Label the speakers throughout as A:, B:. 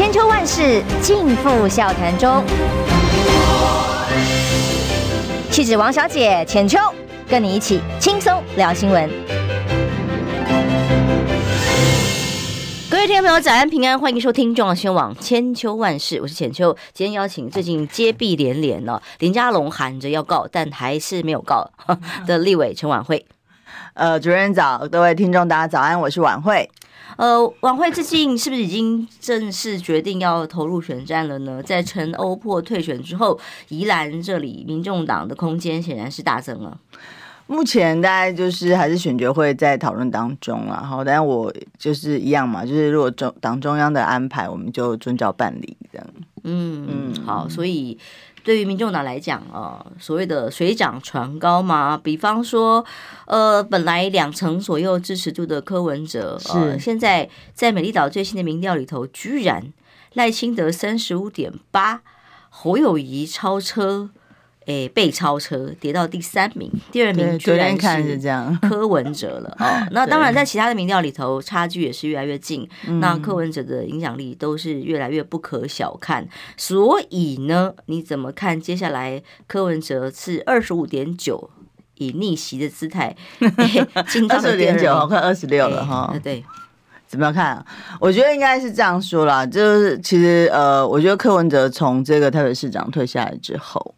A: 千秋万世尽付笑谈中。气质王小姐浅秋，跟你一起轻松聊新闻。各位听众朋友，早安平安，欢迎收听中央新闻网千秋万世，我是浅秋。今天邀请最近接弊连连呢，林佳龙喊着要告，但还是没有告 的立委陈琬惠。
B: 呃，主任早，各位听众大家早安，我是晚会。
A: 呃，晚会最近是不是已经正式决定要投入选战了呢？在陈欧珀退选之后，宜兰这里民众党的空间显然是大增了。
B: 目前大概就是还是选举会在讨论当中了，好，但我就是一样嘛，就是如果中党中央的安排，我们就遵照办理这样。
A: 嗯嗯，好，所以。对于民众党来讲啊，所谓的水涨船高嘛，比方说，呃，本来两成左右支持度的柯文哲，呃现在在美丽岛最新的民调里头，居然赖清德三十五点八，侯友谊超车。诶，被超车跌到第三名，第二名居然是 柯文哲了哦。那当然，在其他的民调里头，差距也是越来越近。那柯文哲的影响力都是越来越不可小看。所以呢，你怎么看接下来柯文哲是二十五点九，以逆袭的姿态 进到二十点九，
B: 快二十六了哈。
A: 对，
B: 怎么样看啊？我觉得应该是这样说啦，就是其实呃，我觉得柯文哲从这个台北市长退下来之后。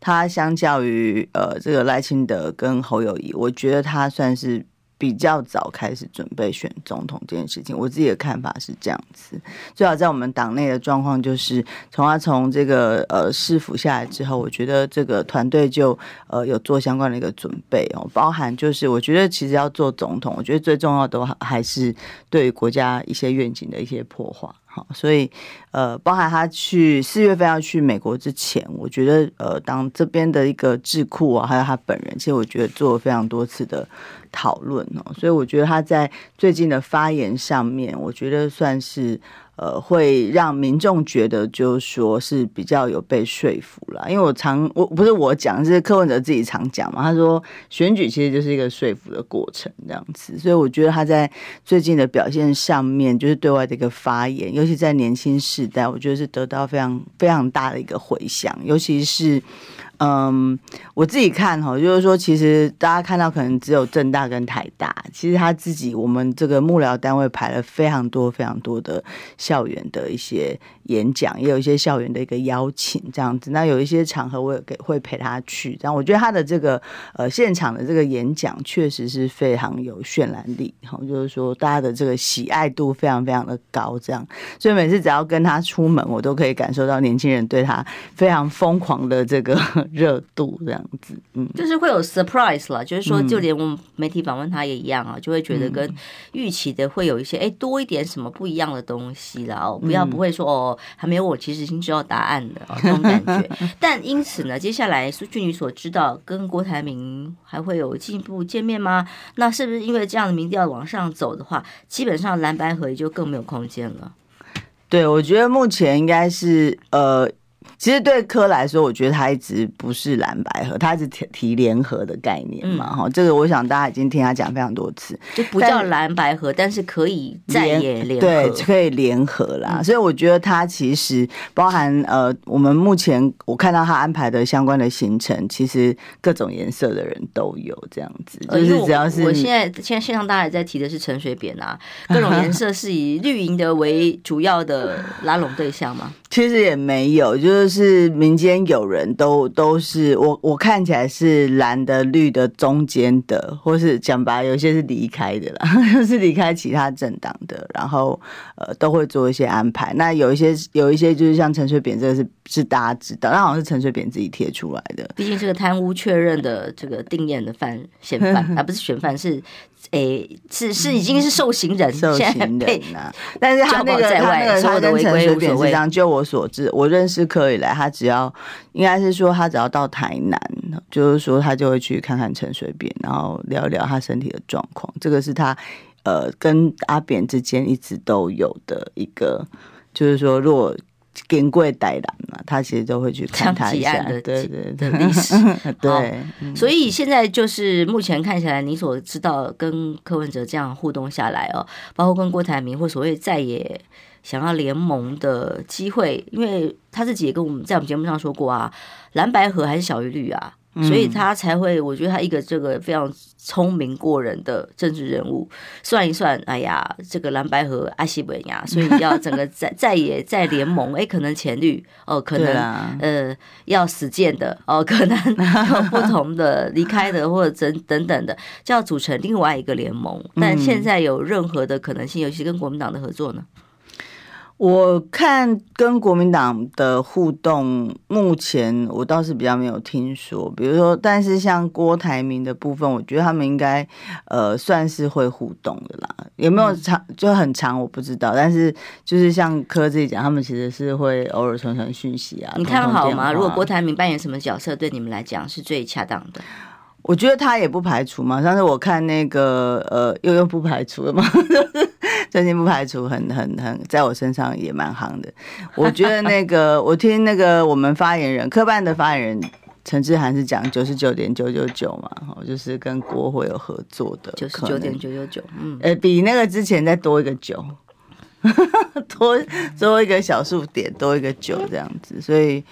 B: 他相较于呃这个赖清德跟侯友谊，我觉得他算是比较早开始准备选总统这件事情。我自己的看法是这样子，最好在我们党内的状况就是，从他从这个呃市府下来之后，我觉得这个团队就呃有做相关的一个准备哦，包含就是我觉得其实要做总统，我觉得最重要的还是对国家一些愿景的一些破坏。好，所以呃，包含他去四月份要去美国之前，我觉得呃，当这边的一个智库啊，还有他本人，其实我觉得做了非常多次的讨论哦，所以我觉得他在最近的发言上面，我觉得算是。呃，会让民众觉得就是说是比较有被说服了，因为我常我不是我讲，是柯文哲自己常讲嘛。他说选举其实就是一个说服的过程这样子，所以我觉得他在最近的表现上面，就是对外的一个发言，尤其在年轻世代，我觉得是得到非常非常大的一个回响，尤其是。嗯，我自己看哈，就是说，其实大家看到可能只有正大跟台大，其实他自己我们这个幕僚单位排了非常多非常多的校园的一些演讲，也有一些校园的一个邀请这样子。那有一些场合我也给会陪他去，这样我觉得他的这个呃现场的这个演讲确实是非常有渲染力，哈，就是说大家的这个喜爱度非常非常的高，这样。所以每次只要跟他出门，我都可以感受到年轻人对他非常疯狂的这个。热度这样子，嗯，
A: 就是会有 surprise 了，就是说，就连我们媒体访问他也一样啊，就会觉得跟预期的会有一些，哎，多一点什么不一样的东西了哦，不要不会说哦，还没有我其实已经知道答案的这种感觉。但因此呢，接下来据你所知道，跟郭台铭还会有进一步见面吗？那是不是因为这样的民调往上走的话，基本上蓝白合也就更没有空间了？
B: 对，我觉得目前应该是呃。其实对柯来说，我觉得他一直不是蓝白合，他一直提提联合的概念嘛，哈、嗯，这个我想大家已经听他讲非常多次，
A: 就不叫蓝白合，但，但是可以再也联，
B: 对，可以联合啦。嗯、所以我觉得他其实包含呃，我们目前我看到他安排的相关的行程，其实各种颜色的人都有这样子，就是只要是
A: 我现在现在线上大家也在提的是陈水扁啊，各种颜色是以绿营的为主要的拉拢对象吗？
B: 其实也没有，就是民间有人都都是我我看起来是蓝的绿的中间的，或是讲白有些是离开的啦，是离开其他政党的，然后呃都会做一些安排。那有一些有一些就是像陈水扁这个是是大家知道，那好像是陈水扁自己贴出来的，
A: 毕竟是个贪污确认的这个定谳的犯嫌犯 啊，不是嫌犯是。诶，是是已经是受刑人，
B: 受刑人呐、啊。但是他那个他那个他跟陈水扁是这样，就我所知，我认识柯以来，他只要应该是说他只要到台南，就是说他就会去看看陈水扁，然后聊一聊他身体的状况。这个是他呃跟阿扁之间一直都有的一个，就是说如果。跟贵带蓝嘛，他其实都会去看他一下，对对对的历史。对，
A: 所以现在就是目前看起来，你所知道跟柯文哲这样互动下来哦，包括跟郭台铭或所谓再也想要联盟的机会，因为他自己也跟我们在我们节目上说过啊，蓝白河还是小于绿啊。所以他才会，我觉得他一个这个非常聪明过人的政治人物，算一算，哎呀，这个蓝白河阿西本呀，所以要整个在在野在联盟，哎，可能浅绿哦，可能呃要死键的哦，可能有不同的离开的或者等等等的，就要组成另外一个联盟。但现在有任何的可能性，尤其跟国民党的合作呢？
B: 我看跟国民党的互动，目前我倒是比较没有听说。比如说，但是像郭台铭的部分，我觉得他们应该呃算是会互动的啦。有没有长就很长，我不知道。但是就是像柯自己讲，他们其实是会偶尔传传讯息啊。
A: 你看好吗？如果郭台铭扮演什么角色，对你们来讲是最恰当的？
B: 我觉得他也不排除嘛。上次我看那个呃，又又不排除了嘛。最近不排除很很很在我身上也蛮夯的。我觉得那个我听那个我们发言人科办的发言人陈志涵是讲九十九点九九九嘛，哈，就是跟国会有合作的
A: 九十九点九九九，嗯，
B: 呃，比那个之前再多一个九，多多一个小数点，多一个九这样子，所以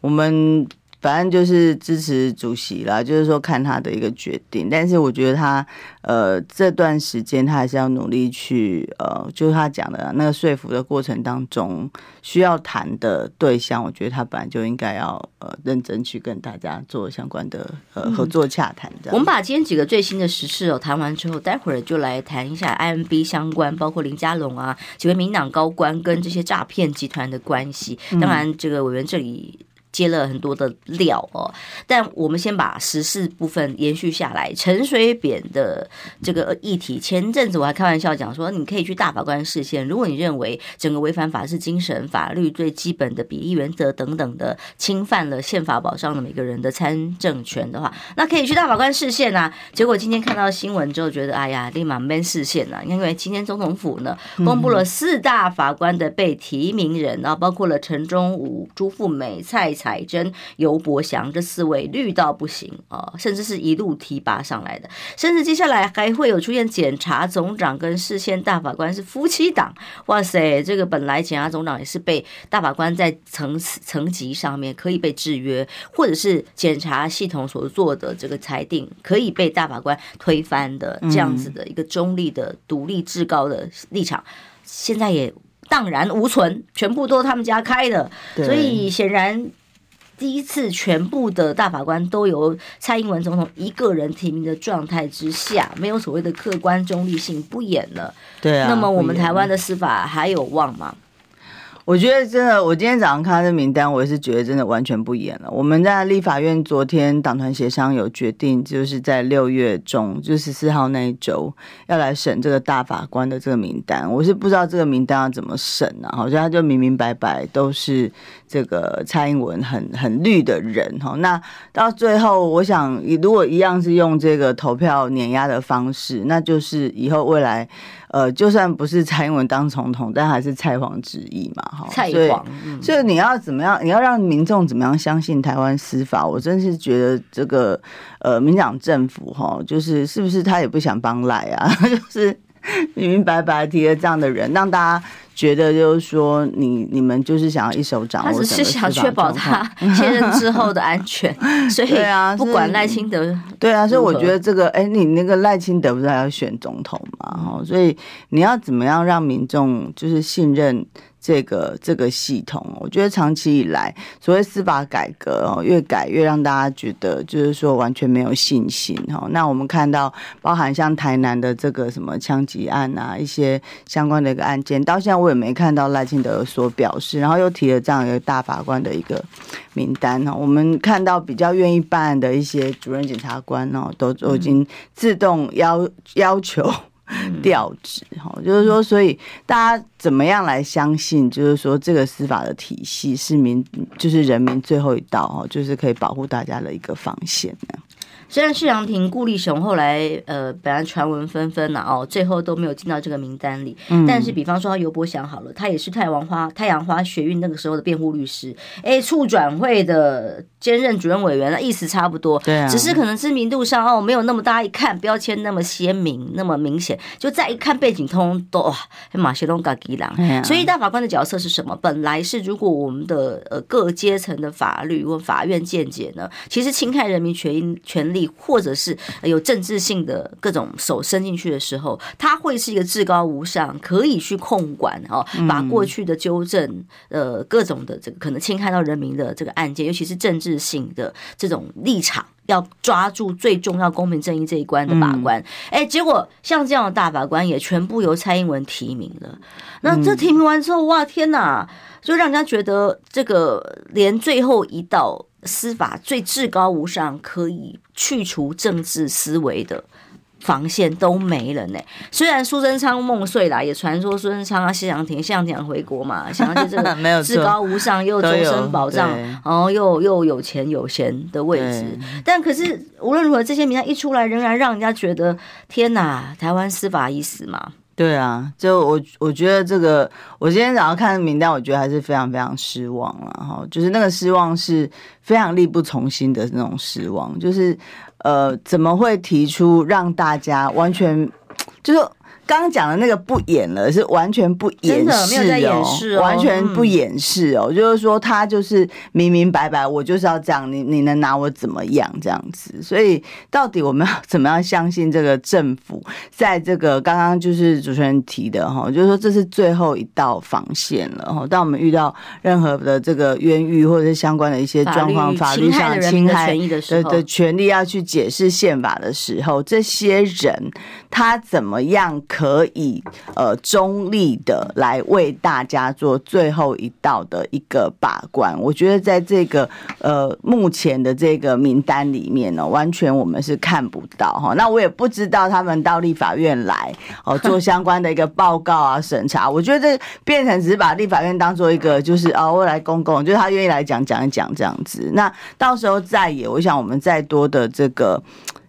B: 我们。反正就是支持主席啦，就是说看他的一个决定。但是我觉得他呃这段时间他还是要努力去呃，就是他讲的那个说服的过程当中需要谈的对象，我觉得他本来就应该要呃认真去跟大家做相关的呃合作洽谈。这样、嗯，
A: 我们把今天几个最新的时事哦谈完之后，待会儿就来谈一下 IMB 相关，包括林佳龙啊几位民党高官跟这些诈骗集团的关系。当然，这个委员这里。接了很多的料哦，但我们先把时事部分延续下来。陈水扁的这个议题，前阵子我还开玩笑讲说，你可以去大法官视线，如果你认为整个违反法治精神、法律最基本的比例原则等等的侵犯了宪法保障的每个人的参政权的话，那可以去大法官视线啊。结果今天看到新闻之后，觉得哎呀，立马闷视线啊，因为今天总统府呢公布了四大法官的被提名人啊，包括了陈忠武、朱富美、蔡。海珍、尤伯祥这四位绿到不行啊，甚至是一路提拔上来的，甚至接下来还会有出现检察总长跟市县大法官是夫妻档。哇塞，这个本来检察总长也是被大法官在层层级上面可以被制约，或者是检察系统所做的这个裁定可以被大法官推翻的这样子的一个中立的独立至高的立场，现在也荡然无存，全部都是他们家开的，所以显然。第一次全部的大法官都由蔡英文总统一个人提名的状态之下，没有所谓的客观中立性，不演了。
B: 对啊，
A: 那么我们台湾的司法还有望吗？
B: 我觉得真的，我今天早上看他的名单，我也是觉得真的完全不演了。我们在立法院昨天党团协商有决定，就是在六月中，就十四号那一周要来审这个大法官的这个名单。我是不知道这个名单要怎么审啊，好像他就明明白白都是这个蔡英文很很绿的人哈。那到最后，我想如果一样是用这个投票碾压的方式，那就是以后未来。呃，就算不是蔡英文当总统，但还是蔡皇之意嘛，哈。
A: 蔡
B: 所以你要怎么样？你要让民众怎么样相信台湾司法？我真是觉得这个呃，民党政府哈，就是是不是他也不想帮赖啊？就是明明白白提了这样的人，让大家。觉得就是说你，你你们就是想要一手掌握，
A: 他只是想确保他 卸任之后的安全，所以啊，不管赖清德，
B: 对啊，所以我觉得这个，哎，你那个赖清德不是还要选总统嘛？哦，所以你要怎么样让民众就是信任？这个这个系统，我觉得长期以来，所谓司法改革哦，越改越让大家觉得就是说完全没有信心哈。那我们看到，包含像台南的这个什么枪击案啊，一些相关的一个案件，到现在我也没看到赖清德有所表示，然后又提了这样一个大法官的一个名单哈。我们看到比较愿意办案的一些主任检察官哦，都都已经自动要要求。调职哈，就是说，所以大家怎么样来相信？就是说，这个司法的体系是民，就是人民最后一道哈，就是可以保护大家的一个防线呢？
A: 虽然谢长庭、顾立雄后来呃，本来传闻纷纷呐哦，最后都没有进到这个名单里。嗯，但是比方说他游伯祥好了，他也是太阳花太阳花学运那个时候的辩护律师，哎，促转会的兼任主任委员，那意思差不多。
B: 对啊，
A: 只是可能知名度上哦没有那么大，一看标签那么鲜明，那么明显，就再一看背景通通都哇，马歇龙嘎吉郎。所以大法官的角色是什么？本来是如果我们的呃各阶层的法律或法院见解呢，其实侵害人民权益权利，或者是有政治性的各种手伸进去的时候，他会是一个至高无上，可以去控管哦，把过去的纠正呃各种的这个可能侵害到人民的这个案件，尤其是政治性的这种立场，要抓住最重要公平正义这一关的把关。哎，结果像这样的大法官也全部由蔡英文提名了。那这提名完之后，哇天哪，就让人家觉得这个连最后一道司法最至高无上，可以去除政治思维的。防线都没了呢。虽然苏贞昌梦碎了，也传说苏贞昌啊，谢长廷，谢长廷回国嘛，想要就这个至高无上又终身保障，然后又又有钱有闲的位置。但可是无论如何，这些名单一出来，仍然让人家觉得天哪，台湾司法已死嘛？
B: 对啊，就我我觉得这个，我今天早上看名单，我觉得还是非常非常失望了哈。就是那个失望是非常力不从心的那种失望，就是。呃，怎么会提出让大家完全 就是？刚刚讲的那个不演了，是完全不演示哦，完全不掩饰哦，就是说他就是明明白白，我就是要这样，你你能拿我怎么样这样子？所以到底我们要怎么样相信这个政府，在这个刚刚就是主持人提的哈，就是说这是最后一道防线了哈。当我们遇到任何的这个冤狱或者是相关的一些状况，法律上侵害的的权利要去解释宪法的时候，这些人他怎么样？可以呃中立的来为大家做最后一道的一个把关，我觉得在这个呃目前的这个名单里面呢，完全我们是看不到哈。那我也不知道他们到立法院来哦做相关的一个报告啊审查，我觉得这变成只是把立法院当做一个就是哦未来公共，就是他愿意来讲讲一讲这样子。那到时候再也，我想我们再多的这个。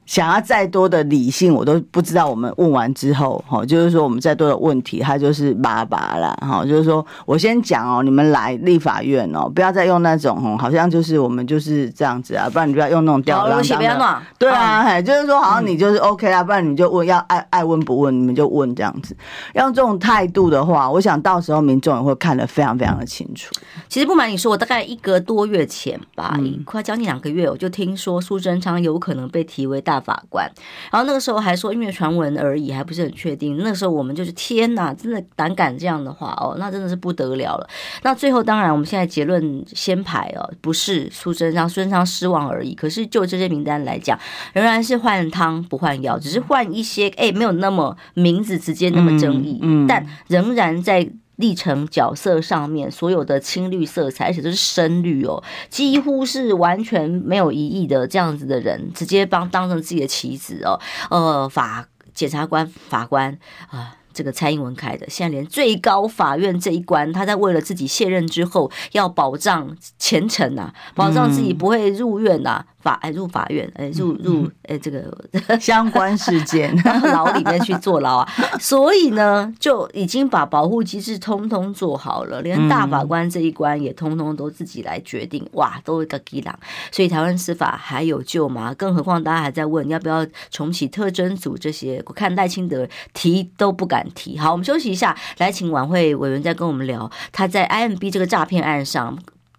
B: 想要再多的理性，我都不知道。我们问完之后，哈，就是说我们再多的问题，他就是叭叭了，哈，就是说我先讲哦，你们来立法院哦，不要再用那种，哦，好像就是我们就是这样子啊，不然你不要用那种吊儿郎当的，对啊，嘿，就是说好像你就是 OK 啦，不然你就问，要爱爱问不问，你们就问这样子，要用这种态度的话，我想到时候民众也会看得非常非常的清楚。
A: 其实不瞒你说，我大概一个多月前吧，嗯、快将近两个月，我就听说苏贞昌有可能被提为大。大法官，然后那个时候还说，因为传闻而已，还不是很确定。那个时候我们就是天哪，真的胆敢这样的话哦，那真的是不得了了。那最后当然，我们现在结论先排哦，不是苏贞昌，苏贞昌失望而已。可是就这些名单来讲，仍然是换汤不换药，只是换一些哎，没有那么名字直接那么争议，嗯嗯、但仍然在。历程角色上面所有的青绿色彩，而且都是深绿哦，几乎是完全没有疑义的这样子的人，直接帮当成自己的棋子哦。呃，法检察官、法官啊，这个蔡英文开的，现在连最高法院这一关，他在为了自己卸任之后要保障前程呐、啊，保障自己不会入院呐、啊。法哎入法院哎入入哎这个
B: 相关事件
A: 牢里面去坐牢啊，所以呢就已经把保护机制通通做好了，连大法官这一关也通通都自己来决定，哇，都一个吉郎，所以台湾司法还有救吗？更何况大家还在问要不要重启特征组这些，我看赖清德提都不敢提。好，我们休息一下，来请晚会委员再跟我们聊他在 IMB 这个诈骗案上。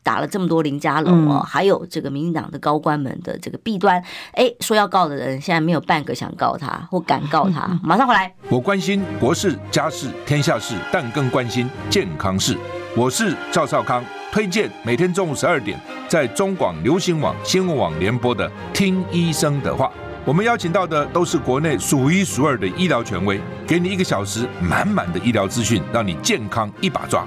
A: 打了这么多林家龙哦，还有这个民进党的高官们的这个弊端，哎，说要告的人现在没有半个想告他或敢告他。马上回来。
C: 我关心国事、家事、天下事，但更关心健康事。我是赵少康，推荐每天中午十二点在中广流行网、新闻网联播的《听医生的话》。我们邀请到的都是国内数一数二的医疗权威，给你一个小时满满的医疗资讯，让你健康一把抓。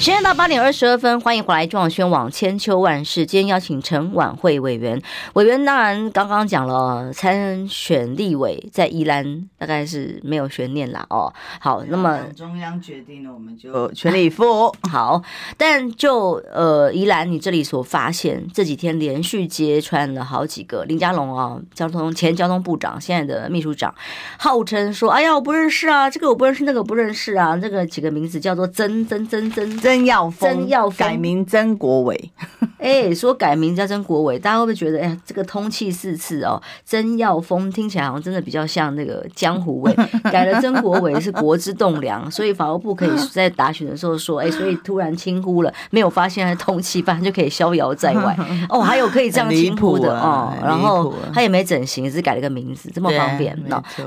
A: 时间到八点二十二分，欢迎回来中广宣网千秋万世。今天邀请陈晚会委员，委员当然刚刚讲了参选立委在宜兰大概是没有悬念啦哦。好，那么
B: 中央决定了，我们就全力以赴。
A: 好，但就呃宜兰你这里所发现，这几天连续揭穿了好几个林佳龙啊，交通前交通部长，现在的秘书长，号称说哎呀我不认识啊，这个我不认识，那个我不认识啊，这个几个名字叫做曾曾曾曾曾。
B: 曾耀峰，
A: 曾耀峰
B: 改名曾国伟，
A: 哎、欸，说改名叫曾国伟，大家会不会觉得，哎呀，这个通气四次哦？曾耀峰听起来好像真的比较像那个江湖味，改了曾国伟是国之栋梁，所以法务部可以在打选的时候说，哎、欸，所以突然轻忽了，没有发现他通气，反正就可以逍遥在外。哦，还有可以这样轻忽的哦，然后他也没整形，只是改了个名字，这么方便。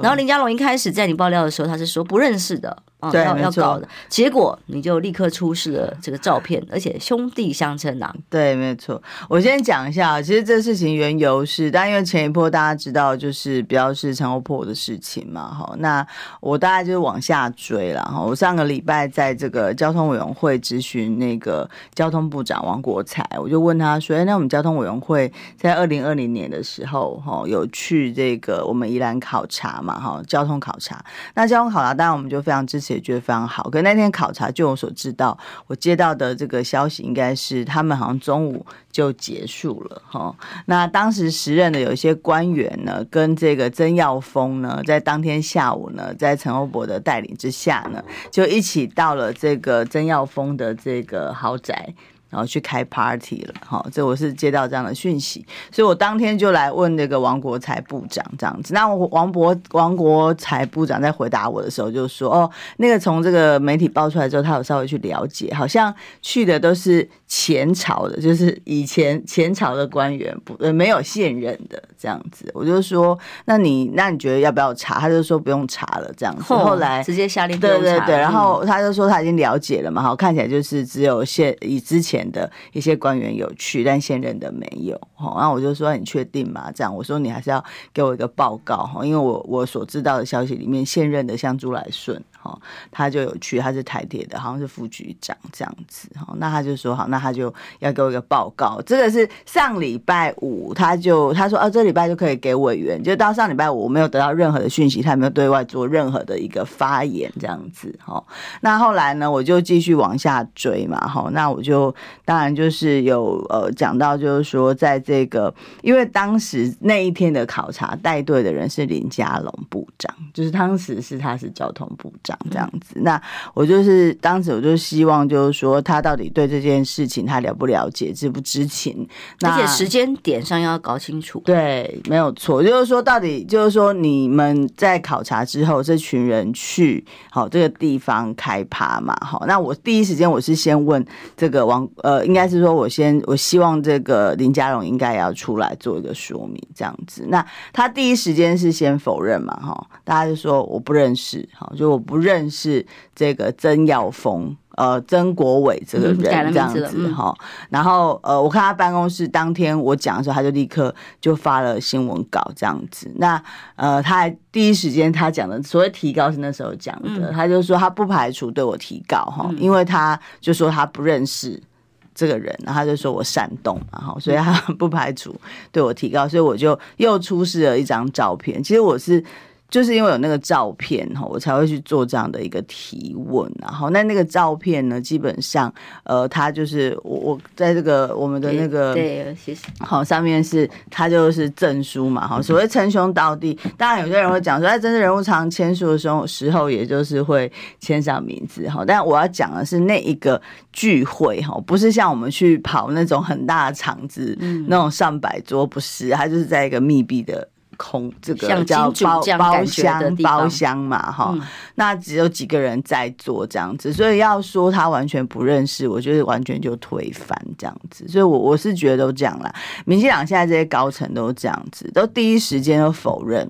A: 然后林佳龙一开始在你爆料的时候，他是说不认识的。
B: 对，
A: 要要搞的结果，你就立刻出示了这个照片，而且兄弟相称呐。
B: 对，没错。我先讲一下，其实这事情缘由是，但因为前一波大家知道，就是比较是陈欧破的事情嘛，哈。那我大概就是往下追了哈。我上个礼拜在这个交通委员会咨询那个交通部长王国才，我就问他说：“哎，那我们交通委员会在二零二零年的时候，哈，有去这个我们宜兰考察嘛，哈，交通考察。那交通考察当然我们就非常支持。”解决非常好。可那天考察，据我所知道，我接到的这个消息，应该是他们好像中午就结束了哈。那当时时任的有一些官员呢，跟这个曾耀峰呢，在当天下午呢，在陈欧博的带领之下呢，就一起到了这个曾耀峰的这个豪宅。然后去开 party 了，好，这我是接到这样的讯息，所以我当天就来问那个王国才部长这样子。那王博王国才部长在回答我的时候就说：“哦，那个从这个媒体爆出来之后，他有稍微去了解，好像去的都是前朝的，就是以前前朝的官员，不呃没有现任的这样子。”我就说：“那你那你觉得要不要查？”他就说不用查了这样子。后来
A: 直接下令
B: 对对对，然后他就说他已经了解了嘛，好，看起来就是只有现以之前。的一些官员有去，但现任的没有。然后我就说，你确定吗？这样我说你还是要给我一个报告，因为我我所知道的消息里面，现任的像朱来顺哈，他就有去，他是台铁的，好像是副局长这样子哈。那他就说好，那他就要给我一个报告。这个是上礼拜五，他就他说啊，这礼拜就可以给委员。就到上礼拜五，我没有得到任何的讯息，他也没有对外做任何的一个发言这样子哈。那后来呢，我就继续往下追嘛哈。那我就。当然，就是有呃讲到，就是说，在这个，因为当时那一天的考察带队的人是林佳龙部长，就是当时是他是交通部长这样子。那我就是当时我就希望，就是说他到底对这件事情他了不了解，知不知情？
A: 而且时间点上要搞清楚。
B: 对，没有错，就是说到底就是说你们在考察之后，这群人去好这个地方开趴嘛？好，那我第一时间我是先问这个王呃。呃，应该是说，我先我希望这个林佳荣应该也要出来做一个说明，这样子。那他第一时间是先否认嘛，哈，大家就说我不认识，哈，就我不认识这个曾耀峰，呃，曾国伟这个人，这样子，哈。然后，呃，我看他办公室当天我讲的时候，他就立刻就发了新闻稿，这样子。那，呃，他还第一时间他讲的所谓提告是那时候讲的，他就说他不排除对我提告，哈，因为他就说他不认识。这个人，然后他就说我煽动嘛，哈，所以他不排除对我提高，所以我就又出示了一张照片。其实我是。就是因为有那个照片哈，我才会去做这样的一个提问。然后那那个照片呢，基本上呃，他就是我我在这个我们的那个
A: 对，谢谢。
B: 好，上面是他就是证书嘛，哈，所谓称兄道弟。当然有些人会讲说，在真正人物常签署的时候时候，也就是会签上名字哈。但我要讲的是那一个聚会哈，不是像我们去跑那种很大的场子，嗯、那种上百桌，不是，他就是在一个密闭的。空这个叫包包厢包厢嘛哈，嗯、那只有几个人在做这样子，所以要说他完全不认识，我觉得完全就推翻这样子，所以我我是觉得都这样啦。民进党现在这些高层都这样子，都第一时间都否认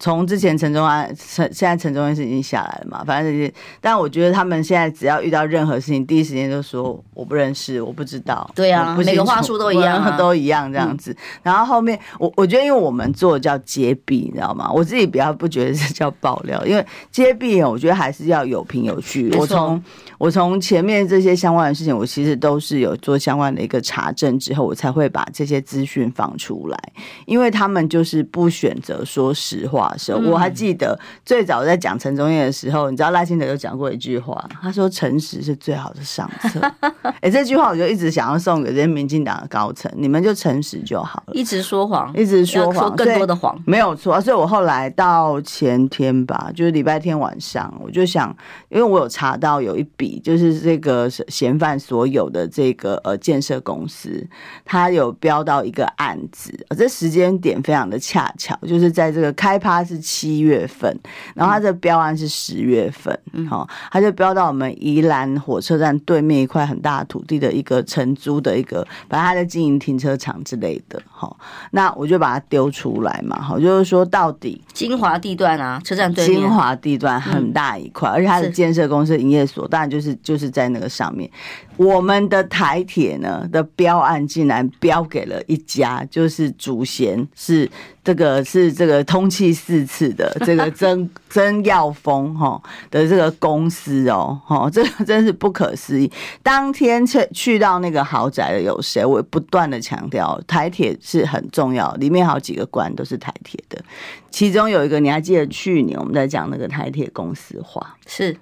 B: 从之前陈忠安，陈现在陈忠安是已经下来了嘛，反正这些，但我觉得他们现在只要遇到任何事情，第一时间就说我不认识，我不知道。
A: 对啊，每个话术都一样、啊，
B: 都一样这样子。嗯、然后后面我我觉得，因为我们做的叫揭弊，你知道吗？我自己比较不觉得是叫爆料，因为揭弊，我觉得还是要有凭有据。我从我从前面这些相关的事情，我其实都是有做相关的一个查证之后，我才会把这些资讯放出来，因为他们就是不选择说实话。时候我还记得最早在讲陈忠燕的时候，你知道赖清德有讲过一句话，他说诚实是最好的上策。哎、欸，这句话我就一直想要送给这些民进党的高层，你们就诚实就好了，
A: 一直说谎，
B: 一直说谎，
A: 说更多的谎，
B: 没有错。所以我后来到前天吧，就是礼拜天晚上，我就想，因为我有查到有一笔，就是这个嫌犯所有的这个呃建设公司，他有标到一个案子，这时间点非常的恰巧，就是在这个开趴。他是七月份，然后他的标案是十月份，好、嗯，他就标到我们宜兰火车站对面一块很大的土地的一个承租的一个，反正他在经营停车场之类的，好，那我就把它丢出来嘛，好，就是说到底
A: 精华地段啊，车站对面。
B: 精华地段很大一块，嗯、而且它的建设公司营业所当然就是就是在那个上面。我们的台铁呢的标案竟然标给了一家，就是主嫌是这个是这个通缉四次的这个曾曾 耀峰哈的这个公司哦，哈，这个真是不可思议。当天去去到那个豪宅的有谁？我不断的强调，台铁是很重要，里面好几个官都是台铁的，其中有一个你还记得去年我们在讲那个台铁公司化
A: 是。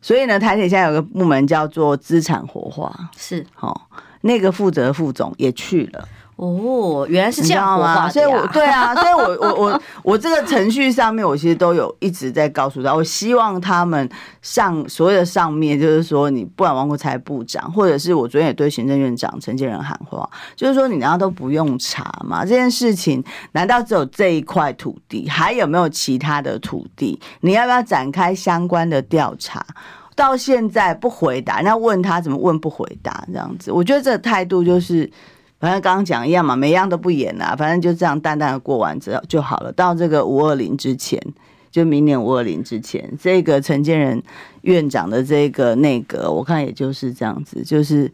B: 所以呢，台铁现在有个部门叫做资产活化，
A: 是，
B: 哦，那个负责副总也去了。
A: 哦，原来是这样吗？
B: 所以我，我对啊，所以我我我我这个程序上面，我其实都有一直在告诉他，我希望他们上所有的上面，就是说，你不管王国才部长，或者是我昨天也对行政院长陈建仁喊话，就是说，你难道都不用查吗？这件事情难道只有这一块土地，还有没有其他的土地？你要不要展开相关的调查？到现在不回答，那问他怎么问不回答这样子？我觉得这个态度就是。反正刚刚讲一样嘛，每样都不演啦，反正就这样淡淡的过完之后就好了。到这个五二零之前，就明年五二零之前，这个陈建仁院长的这个内阁，我看也就是这样子，就是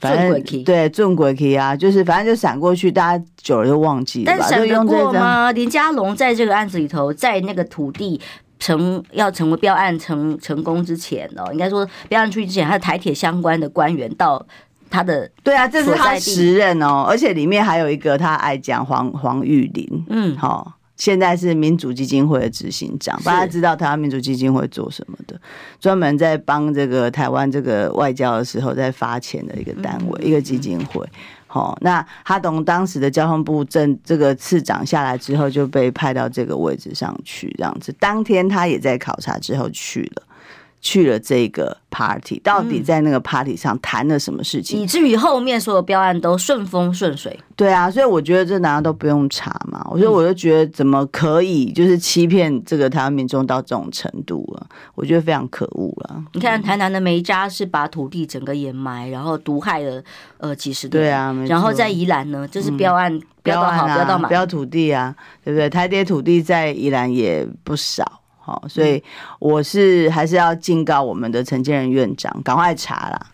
B: 反正对转过去啊，就是反正就闪过去，大家久了就忘记了。
A: 但闪得过吗？林佳龙在这个案子里头，在那个土地成要成为标案成成功之前哦，应该说标案出去之前，他的台铁相关的官员到。他的
B: 对啊，这是他时任哦，而且里面还有一个他爱讲黄黄玉玲，嗯，好，现在是民主基金会的执行长，大家知道台湾民主基金会做什么的，专门在帮这个台湾这个外交的时候在发钱的一个单位，一个基金会。好，那他从当时的交通部正这个次长下来之后，就被派到这个位置上去，这样子。当天他也在考察之后去了。去了这个 party，到底在那个 party 上谈了什么事情，
A: 以至于后面所有标案都顺风顺水。
B: 对啊，所以我觉得这难道都不用查嘛？我说，我就觉得怎么可以就是欺骗这个台湾民众到这种程度啊？我觉得非常可恶了。
A: 你看台南的梅家是把土地整个掩埋，然后毒害了呃几十对
B: 啊，
A: 然后在宜兰呢，就是标案标到好标到满
B: 标土地啊，对不对？台铁土地在宜兰也不少。哦，所以我是还是要警告我们的陈建仁院长，赶快查啦，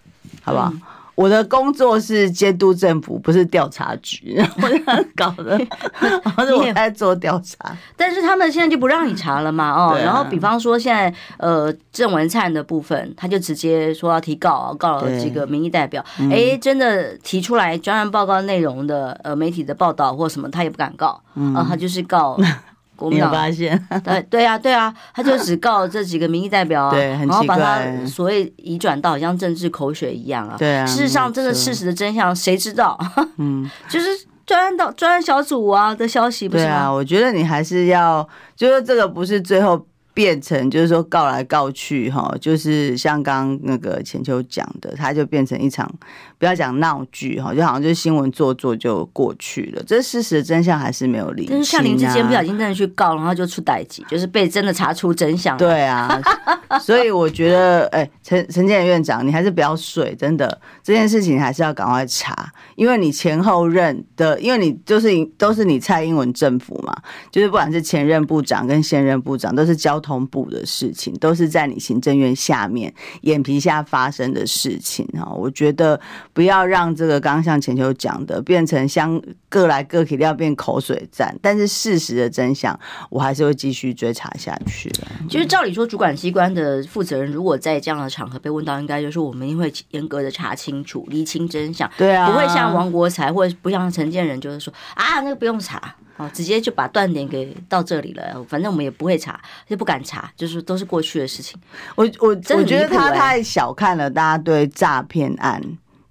B: 好不好？嗯、我的工作是监督政府，不是调查局，我搞的，我在做调查。
A: 但是他们现在就不让你查了嘛？哦，啊、然后比方说现在呃郑文灿的部分，他就直接说要提告，告了几个民意代表。哎、欸，真的提出来专案报告内容的呃媒体的报道或什么，他也不敢告，啊、嗯呃，他就是告。
B: 没有发现？
A: 对对啊，对啊，他就只告这几个民意代表啊，
B: 对，很奇怪，
A: 然后把他所谓移转到好像政治口水一样啊。
B: 对啊，
A: 事实上，这个事实的真相谁知道？嗯，就是专案到专案小组啊的消息，不是吗？
B: 对啊，我觉得你还是要，就是这个不是最后变成就是说告来告去哈，就是像刚刚那个浅秋讲的，它就变成一场不要讲闹剧哈，就好像就是新闻做做就过去了。这事实的真相还是没有理、啊。
A: 但是像林志坚不小心真的去告，然后就出代志，就是被真的查出真相。
B: 对啊，所以我觉得，哎、欸，陈陈建仁院长，你还是不要睡，真的这件事情还是要赶快查，因为你前后任的，因为你就是都是你蔡英文政府嘛，就是不管是前任部长跟现任部长都是交。同步的事情都是在你行政院下面眼皮下发生的事情哈，我觉得不要让这个刚刚像浅秋讲的变成相各来各去，要变口水战。但是事实的真相，我还是会继续追查下去。
A: 其实照理说，主管机关的负责人如果在这样的场合被问到，应该就是我们一定会严格的查清楚、厘清真相。
B: 对啊，
A: 不会像王国材或者不像陈建仁，就是说啊，那个不用查。哦，直接就把断点给到这里了，反正我们也不会查，就不敢查，就是都是过去的事情。
B: 我我我觉得他太小看了大家对诈骗案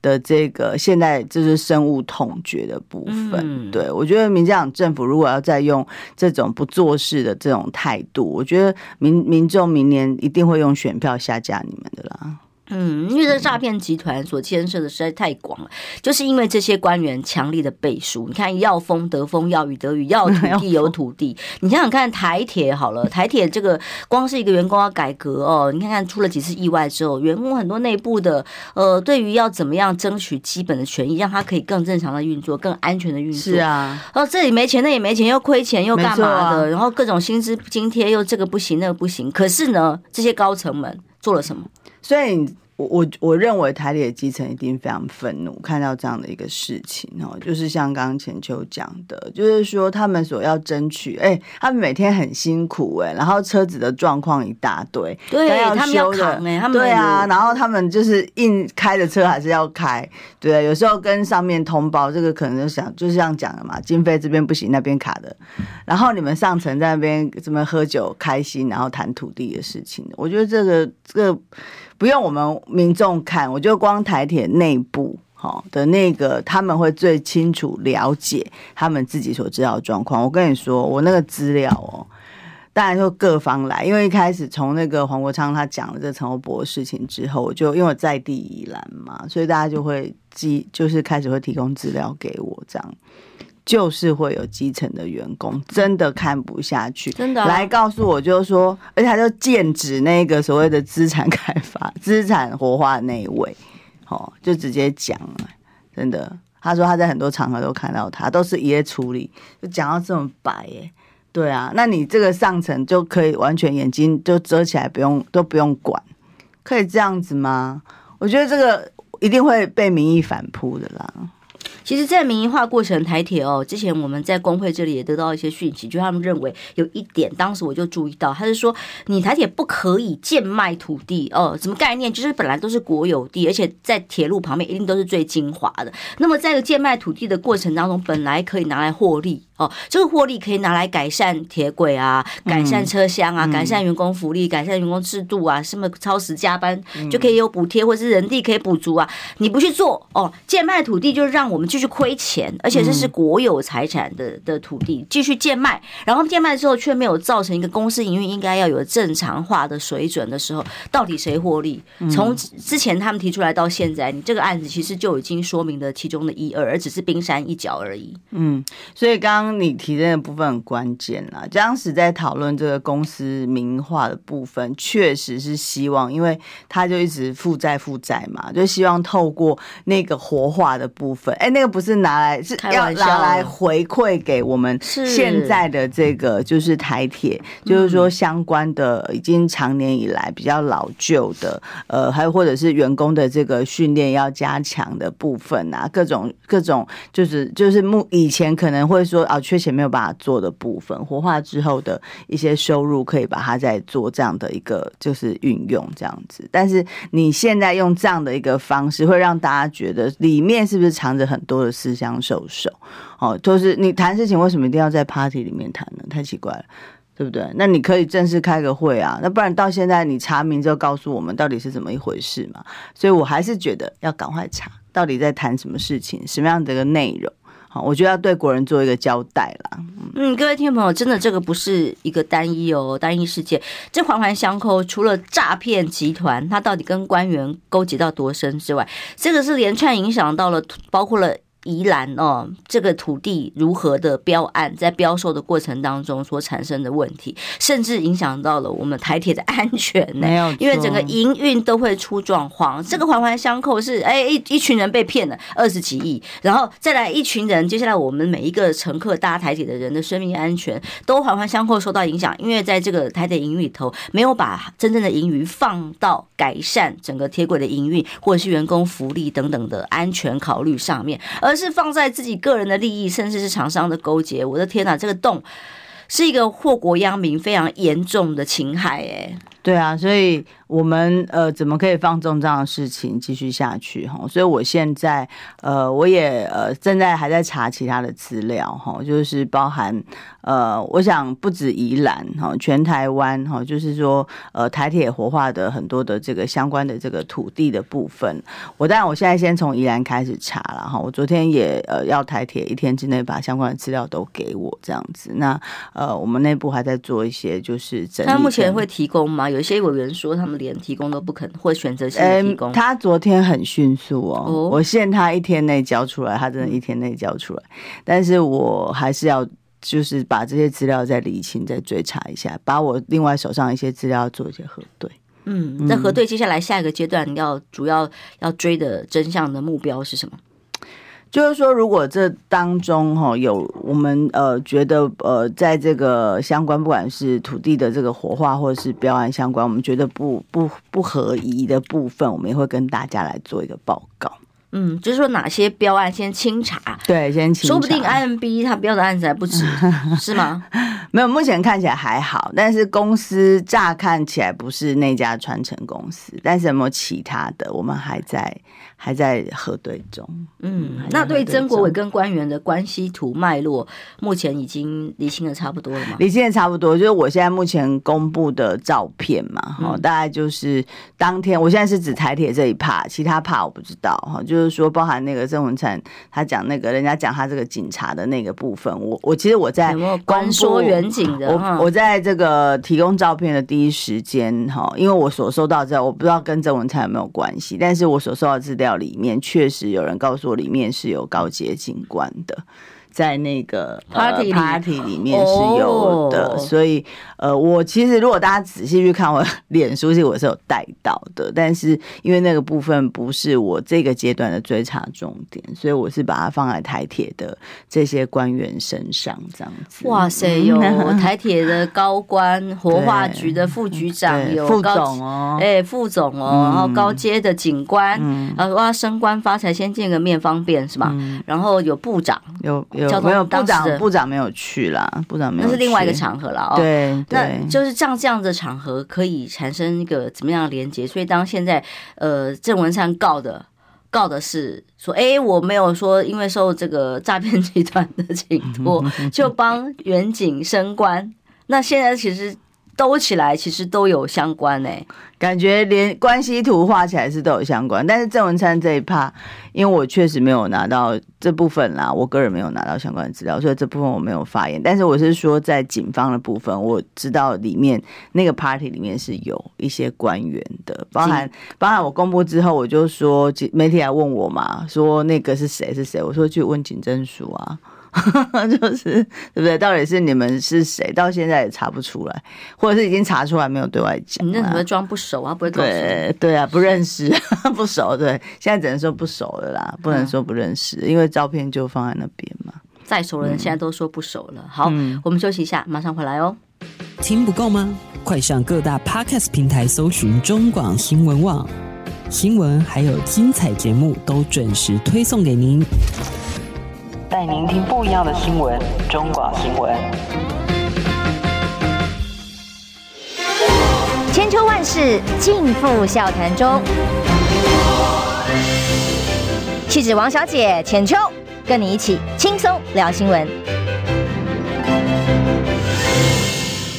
B: 的这个现在就是深恶痛绝的部分。嗯、对我觉得民进党政府如果要再用这种不做事的这种态度，我觉得民民众明年一定会用选票下架你们的啦。
A: 嗯，因为这诈骗集团所牵涉的实在太广了，就是因为这些官员强力的背书。你看，要风得风，要雨得雨，要土地 有土地。你想想看，台铁好了，台铁这个光是一个员工要改革哦，你看看出了几次意外之后，员工很多内部的呃，对于要怎么样争取基本的权益，让他可以更正常的运作，更安全的运作。
B: 是啊，
A: 哦，这里没钱，那也没钱，又亏钱，又干嘛的？然后各种薪资津贴又这个不行，那个不行。可是呢，这些高层们做了什么？
B: 所以。我我我认为台里的基层一定非常愤怒，看到这样的一个事情哦，就是像刚刚浅秋讲的，就是说他们所要争取，哎，他们每天很辛苦哎，然后车子的状况一大堆，
A: 对，要他们要扛哎，他们
B: 对啊，然后他们就是硬开的车还是要开，对，有时候跟上面通报，这个可能就想就是这样讲的嘛，经费这边不行，那边卡的，然后你们上层在那边怎么喝酒开心，然后谈土地的事情，我觉得这个这个。不用我们民众看，我就光台铁内部哈的那个，他们会最清楚了解他们自己所知道的状况。我跟你说，我那个资料哦，当然就各方来，因为一开始从那个黄国昌他讲了这陈欧博的事情之后，我就因为我在地宜兰嘛，所以大家就会记，就是开始会提供资料给我这样。就是会有基层的员工真的看不下去，
A: 真的、啊、
B: 来告诉我，就是说，而且他就剑指那个所谓的资产开发、资产活化的那一位，哦，就直接讲了，真的，他说他在很多场合都看到他，都是一夜处理，就讲到这么白耶，对啊，那你这个上层就可以完全眼睛就遮起来，不用都不用管，可以这样子吗？我觉得这个一定会被民意反扑的啦。
A: 其实，在民营化过程，台铁哦，之前我们在工会这里也得到一些讯息，就他们认为有一点，当时我就注意到，他是说，你台铁不可以贱卖土地哦，什么概念？就是本来都是国有地，而且在铁路旁边一定都是最精华的。那么，在贱卖土地的过程当中，本来可以拿来获利。哦，这个获利可以拿来改善铁轨啊，改善车厢啊，嗯、改善员工福利，改善员工制度啊，什么超时加班就可以有补贴，或者是人力可以补足啊。你不去做哦，贱卖土地就是让我们继续亏钱，而且这是国有财产的的土地继续贱卖，然后贱卖之后却没有造成一个公司营运应该要有正常化的水准的时候，到底谁获利？从之前他们提出来到现在，你这个案子其实就已经说明了其中的一二，而只是冰山一角而已。
B: 嗯，所以刚。当你提的部分很关键啦，当时在讨论这个公司民营化的部分，确实是希望，因为他就一直负债负债嘛，就希望透过那个活化的部分，哎、欸，那个不是拿来是要拿来回馈给我们现在的这个就是台铁，就是说相关的已经长年以来比较老旧的，呃，还有或者是员工的这个训练要加强的部分啊，各种各种就是就是目以前可能会说。啊缺钱没有办法做的部分，活化之后的一些收入可以把它再做这样的一个就是运用这样子。但是你现在用这样的一个方式，会让大家觉得里面是不是藏着很多的私相授受？哦，就是你谈事情为什么一定要在 party 里面谈呢？太奇怪了，对不对？那你可以正式开个会啊，那不然到现在你查明之后告诉我们到底是怎么一回事嘛？所以我还是觉得要赶快查，到底在谈什么事情，什么样的一个内容。好，我觉得要对国人做一个交代啦。
A: 嗯，各位听众朋友，真的这个不是一个单一哦，单一事件，这环环相扣。除了诈骗集团，他到底跟官员勾结到多深之外，这个是连串影响到了，包括了。宜兰哦，这个土地如何的标案，在标售的过程当中所产生的问题，甚至影响到了我们台铁的安全呢。没有，因为整个营运都会出状况。这个环环相扣是，哎，一一群人被骗了二十几亿，然后再来一群人，接下来我们每一个乘客搭台铁的人的生命安全都环环相扣受到影响。因为在这个台铁营运里头，没有把真正的盈余放到改善整个铁轨的营运，或者是员工福利等等的安全考虑上面，而而是放在自己个人的利益，甚至是厂商的勾结。我的天哪，这个洞是一个祸国殃民非常严重的情害，哎。
B: 对啊，所以。我们呃，怎么可以放纵这样的事情继续下去哈？所以我现在呃，我也呃，正在还在查其他的资料哈，就是包含呃，我想不止宜兰哈，全台湾哈，就是说呃，台铁活化的很多的这个相关的这个土地的部分，我当然我现在先从宜兰开始查了哈。我昨天也呃，要台铁一天之内把相关的资料都给我这样子。那呃，我们内部还在做一些就是整理。
A: 他目前会提供吗？有一些委员说他们。连提供都不肯，或选择性提供。
B: 他昨天很迅速哦，哦我限他一天内交出来，他真的一天内交出来。但是我还是要就是把这些资料再理清，再追查一下，把我另外手上一些资料做一些核对。
A: 嗯，那核对接下来下一个阶段要主要要追的真相的目标是什么？
B: 就是说，如果这当中哈有我们呃觉得呃在这个相关，不管是土地的这个活化或者是标案相关，我们觉得不不不合宜的部分，我们也会跟大家来做一个报告。
A: 嗯，就是说哪些标案先清查，
B: 对，先清查，
A: 说不定 IMB 他标的案子还不止，是吗？
B: 没有，目前看起来还好，但是公司乍看起来不是那家传承公司，但是有没有其他的，我们还在。还在核对中。
A: 嗯，那对曾国伟跟官员的关系图脉络，目前已经理清的差不多了吗？
B: 理清的差不多，就是我现在目前公布的照片嘛，哈、嗯，大概就是当天，我现在是指台铁这一趴，其他趴我不知道，哈，就是说包含那个郑文灿他讲那个人家讲他这个警察的那个部分，我我其实我在
A: 关说
B: 我我在这个提供照片的第一时间，哈，因为我所收到资料，我不知道跟郑文灿有没有关系，但是我所收到资料。里面确实有人告诉我，里面是有高阶警官的。在那个 party、呃、party 里面是有的，哦、所以呃，我其实如果大家仔细去看我 脸书，其实我是有带到的，但是因为那个部分不是我这个阶段的追查重点，所以我是把它放在台铁的这些官员身上这样子。
A: 哇塞，有台铁的高官，活化局的副局长，有
B: 副总哦，
A: 哎、欸，副总哦，嗯、然后高阶的警官，嗯、然后哇，升官发财先见个面方便是吧？嗯、然后有部长，
B: 有有。有没有部长？部长没有去啦，部长没有去。
A: 那是另外一个场合了哦。对，那就是像这样的场合可以产生一个怎么样的连接？所以当现在呃郑文灿告的告的是说，哎，我没有说因为受这个诈骗集团的 请托 就帮远景升官，那现在其实。兜起来其实都有相关诶、欸，
B: 感觉连关系图画起来是都有相关。但是郑文灿这一趴，因为我确实没有拿到这部分啦，我个人没有拿到相关的资料，所以这部分我没有发言。但是我是说，在警方的部分，我知道里面那个 party 里面是有一些官员的，包含包含我公布之后，我就说媒体来问我嘛，说那个是谁是谁，我说去问警政署啊。就是对不对？到底是你们是谁？到现在也查不出来，或者是已经查出来没有对外讲？
A: 你那怎么装不熟啊？不会告诉你？
B: 对对啊，不认识，不熟。对，现在只能说不熟了啦，不能说不认识，嗯、因为照片就放在那边嘛。
A: 再熟的人现在都说不熟了。好，嗯、我们休息一下，马上回来哦。
D: 听不够吗？快上各大 Podcast 平台搜寻中广新闻网新闻，还有精彩节目都准时推送给您。带您听不一样的新闻，中广新闻。
E: 千秋万世尽付笑谈中。气质王小姐浅秋，跟你一起轻松聊新闻。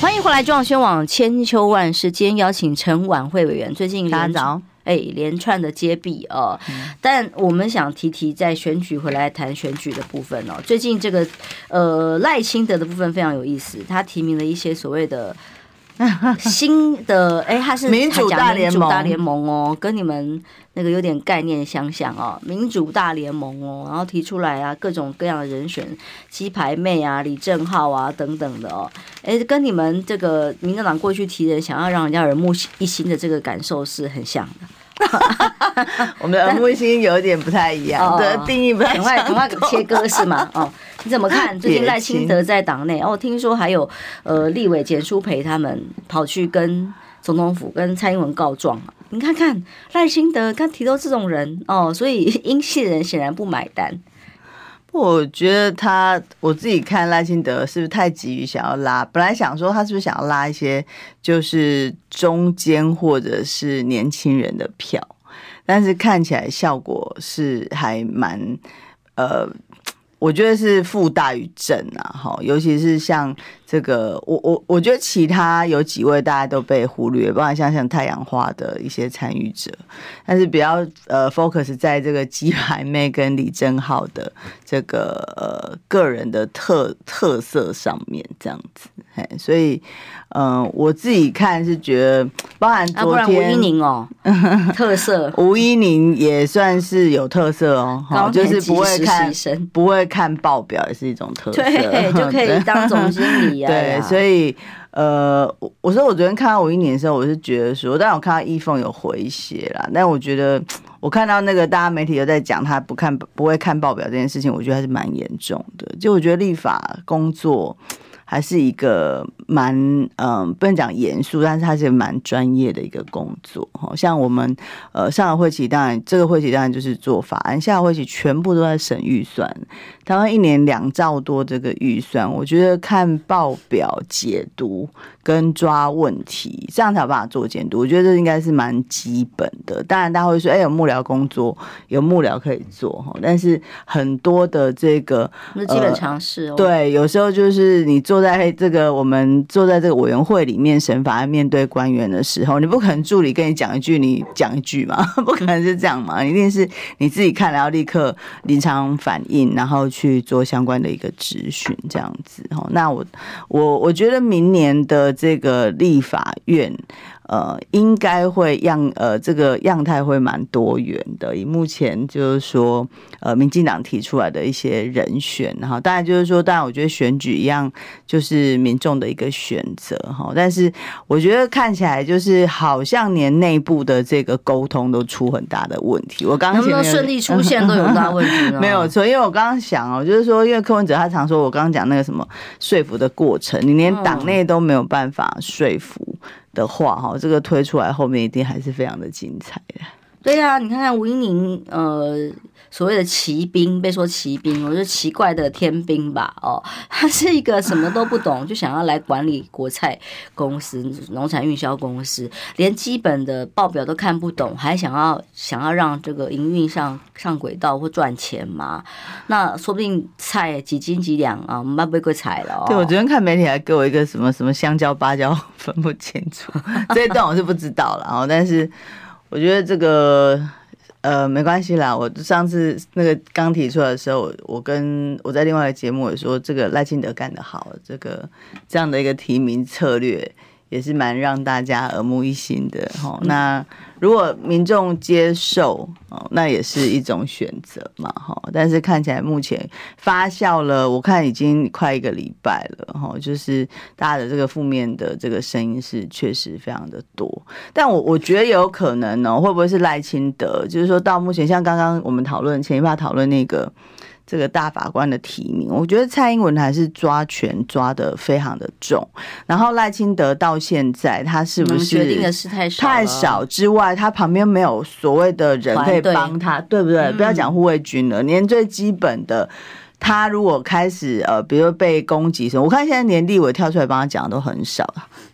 A: 欢迎回来，中广新闻网千秋万世。今天邀请陈晚会委员。最近
B: 大家早。
A: 哎，连串的揭弊哦。但我们想提提在选举回来谈选举的部分哦。最近这个呃赖清德的部分非常有意思，他提名了一些所谓的。新的哎，他是
B: 民主大联盟，
A: 大联盟哦，跟你们那个有点概念相像哦，民主大联盟哦，然后提出来啊，各种各样的人选，鸡排妹啊，李正浩啊等等的哦，哎，跟你们这个民进党过去提的想要让人家耳目一新的这个感受是很像的。
B: 我们的耳目一新有点不太一样，对，定义不太。赶
A: 快赶快切割是吗？哦。你怎么看？最近赖清德在党内哦，听说还有呃立委简书培他们跑去跟总统府跟蔡英文告状。你看看赖清德刚提到这种人哦，所以英系人显然不买单。
B: 我觉得他我自己看赖清德是不是太急于想要拉？本来想说他是不是想要拉一些就是中间或者是年轻人的票，但是看起来效果是还蛮呃。我觉得是负大于正啊，哈，尤其是像这个，我我我觉得其他有几位大家都被忽略，包括像像太阳花的一些参与者，但是比较呃 focus 在这个鸡排妹跟李正浩的这个呃个人的特特色上面，这样子，嘿，所以。嗯，我自己看是觉得，包含昨天
A: 吴一宁哦，特色
B: 吴一宁也算是有特色哦，就是不会看不会看报表也是一种特色，
A: 对，就可以 当总经理啊。
B: 对，所以呃，我说我昨天看到吴一年的时候，我是觉得说，但我看到易凤有回血啦，但我觉得我看到那个大家媒体都在讲他不看不会看报表这件事情，我觉得还是蛮严重的。就我觉得立法工作。还是一个蛮嗯，不能讲严肃，但是它是蛮专业的一个工作。哈，像我们呃上个会期，当然这个会期当然就是做法案，下个会期全部都在审预算。台湾一年两兆多这个预算，我觉得看报表解读跟抓问题，这样才有办法做监督。我觉得这应该是蛮基本的。当然大家会说，哎，有幕僚工作，有幕僚可以做哈，但是很多的这个
A: 那基本常识哦。
B: 对，有时候就是你。坐在这个我们坐在这个委员会里面审法案面对官员的时候，你不可能助理跟你讲一句，你讲一句嘛，不可能是这样嘛，一定是你自己看了要立刻临场反应，然后去做相关的一个质询这样子哈。那我我我觉得明年的这个立法院。呃，应该会样呃，这个样态会蛮多元的。以目前就是说，呃，民进党提出来的一些人选，哈，当然就是说，当然我觉得选举一样就是民众的一个选择，哈。但是我觉得看起来就是好像连内部的这个沟通都出很大的问题。我刚刚能不能
A: 顺利出现都有大问题？
B: 没有错，因为我刚刚想哦，就是说，因为柯文哲他常说我刚刚讲那个什么说服的过程，你连党内都没有办法说服。的话哈，这个推出来后面一定还是非常的精彩的。
A: 对呀、啊，你看看吴英宁，呃，所谓的骑兵，被说骑兵，我觉得奇怪的天兵吧，哦，他是一个什么都不懂，就想要来管理国菜公司、农产运销公司，连基本的报表都看不懂，还想要想要让这个营运上上轨道或赚钱嘛？那说不定菜几斤几两啊，我们不会菜了、哦。
B: 对，我昨天看媒体还给我一个什么什么香蕉、芭蕉 分不清楚，这一段我是不知道了哦，但是。我觉得这个呃没关系啦。我上次那个刚提出来的时候，我跟我在另外一个节目也说，这个赖清德干得好，这个这样的一个提名策略。也是蛮让大家耳目一新的哈。那如果民众接受哦，那也是一种选择嘛哈。但是看起来目前发酵了，我看已经快一个礼拜了哈。就是大家的这个负面的这个声音是确实非常的多。但我我觉得有可能呢，会不会是赖清德？就是说到目前，像刚刚我们讨论前一趴讨论那个。这个大法官的提名，我觉得蔡英文还是抓权抓得非常的重。然后赖清德到现在，他是不是
A: 决定的事太少？
B: 太少之外，他旁边没有所谓的人可以帮他，对不对？不要讲护卫军了，连最基本的。他如果开始呃，比如说被攻击什么，我看现在年立委跳出来帮他讲的都很少。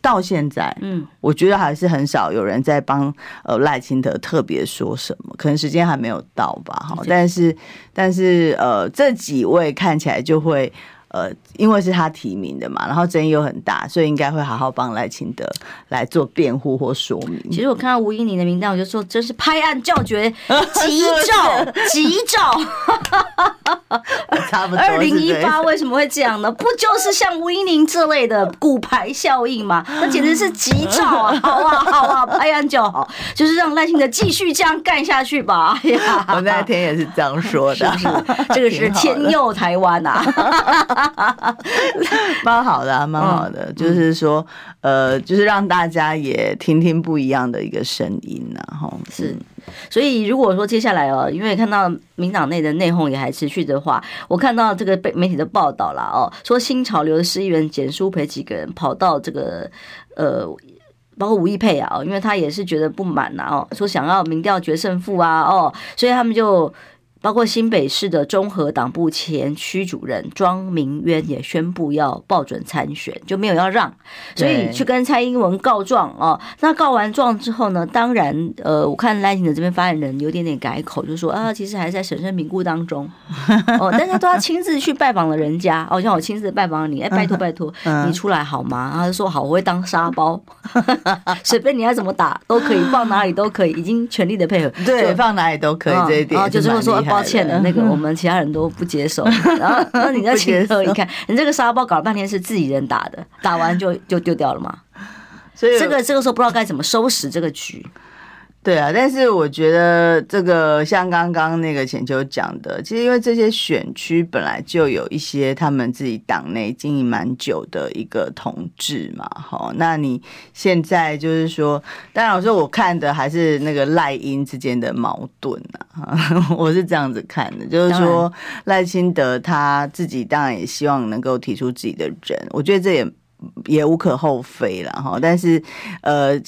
B: 到现在，嗯，我觉得还是很少有人在帮呃赖清德特别说什么，可能时间还没有到吧。哈，但是但是呃，这几位看起来就会呃，因为是他提名的嘛，然后争议又很大，所以应该会好好帮赖清德来做辩护或说明。
A: 其实我看到吴依宁的名单，我就说真是拍案叫绝，急召，急召。
B: 差不多。
A: 二零一八为什么会这样呢？不就是像吴依宁这类的骨牌效应吗？那简直是急召啊！好啊，好啊，拍案叫好，就是让赖清德继续这样干下去吧。哎呀，
B: 我那天也是这样说的，
A: 是不是？这个是天佑台湾呐。
B: 蛮好的，蛮好的，嗯、就是说，呃，就是让大家也听听不一样的一个声音呐，哈，
A: 是。所以如果说接下来哦，因为看到民党内的内讧也还持续的话，我看到这个被媒体的报道了哦，说新潮流的市议员简书培几个人跑到这个呃，包括吴益佩啊，因为他也是觉得不满呐哦，说想要民调决胜负啊哦，所以他们就。包括新北市的中和党部前区主任庄明渊也宣布要报准参选，就没有要让，所以去跟蔡英文告状哦。那告完状之后呢，当然呃，我看赖清德这边发言人有点点改口，就说啊，其实还在审慎评估当中哦。但他都要亲自去拜访了人家，哦，像我亲自拜访你，哎，拜托拜托，你出来好吗？他就说好，我会当沙包，随便你要怎么打都可以，放哪里都可以，已经全力的配合，
B: 对，放哪里都可以，这一点
A: 然后就这么说。抱歉的那个，我们其他人都不接受。然后，那你在前头一看，你这个沙包搞了半天是自己人打的，打完就就丢掉了嘛。所以这个这个时候不知道该怎么收拾这个局。
B: 对啊，但是我觉得这个像刚刚那个浅秋讲的，其实因为这些选区本来就有一些他们自己党内经营蛮久的一个同志嘛，好，那你现在就是说，当然我说我看的还是那个赖英之间的矛盾啊，我是这样子看的，就是说赖清德他自己当然也希望能够提出自己的人，我觉得这也也无可厚非了哈，但是呃。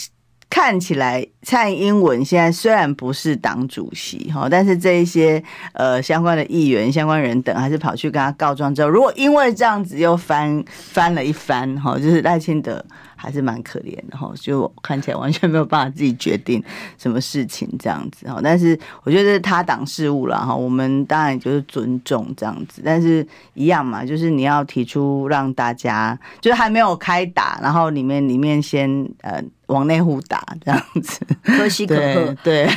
B: 看起来蔡英文现在虽然不是党主席哈，但是这一些呃相关的议员、相关人等还是跑去跟他告状之后，如果因为这样子又翻翻了一番哈，就是赖清德。还是蛮可怜的哈，就看起来完全没有办法自己决定什么事情这样子哈。但是我觉得他党事务了哈，我们当然就是尊重这样子。但是一样嘛，就是你要提出让大家就是还没有开打，然后里面里面先呃往内户打这样子，
A: 可喜可贺。对，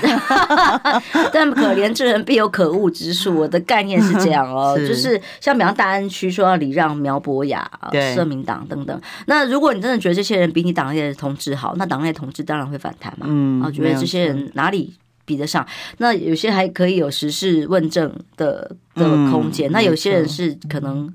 A: 但可怜之人必有可恶之处。我的概念是这样哦，是就是像比方大安区说要礼让苗博雅、社民党等等。那如果你真的觉得这些人比你党内的同志好，那党内同志当然会反弹嘛。嗯，我觉得这些人哪里比得上？那有些还可以有实事问政的的空间。嗯、那有些人是可能